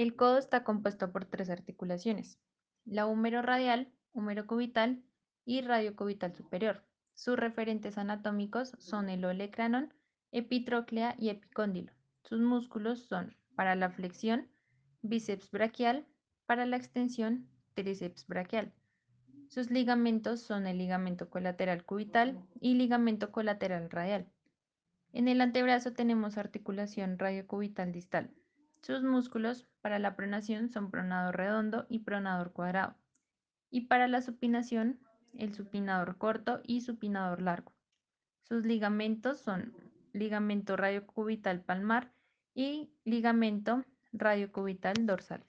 El codo está compuesto por tres articulaciones, la húmero radial, húmero cubital y radiocubital superior. Sus referentes anatómicos son el olecranon, epitróclea y epicóndilo. Sus músculos son para la flexión, bíceps braquial, para la extensión, tríceps braquial. Sus ligamentos son el ligamento colateral cubital y ligamento colateral radial. En el antebrazo tenemos articulación radiocubital distal. Sus músculos para la pronación son pronador redondo y pronador cuadrado. Y para la supinación, el supinador corto y supinador largo. Sus ligamentos son ligamento radiocubital palmar y ligamento radiocubital dorsal.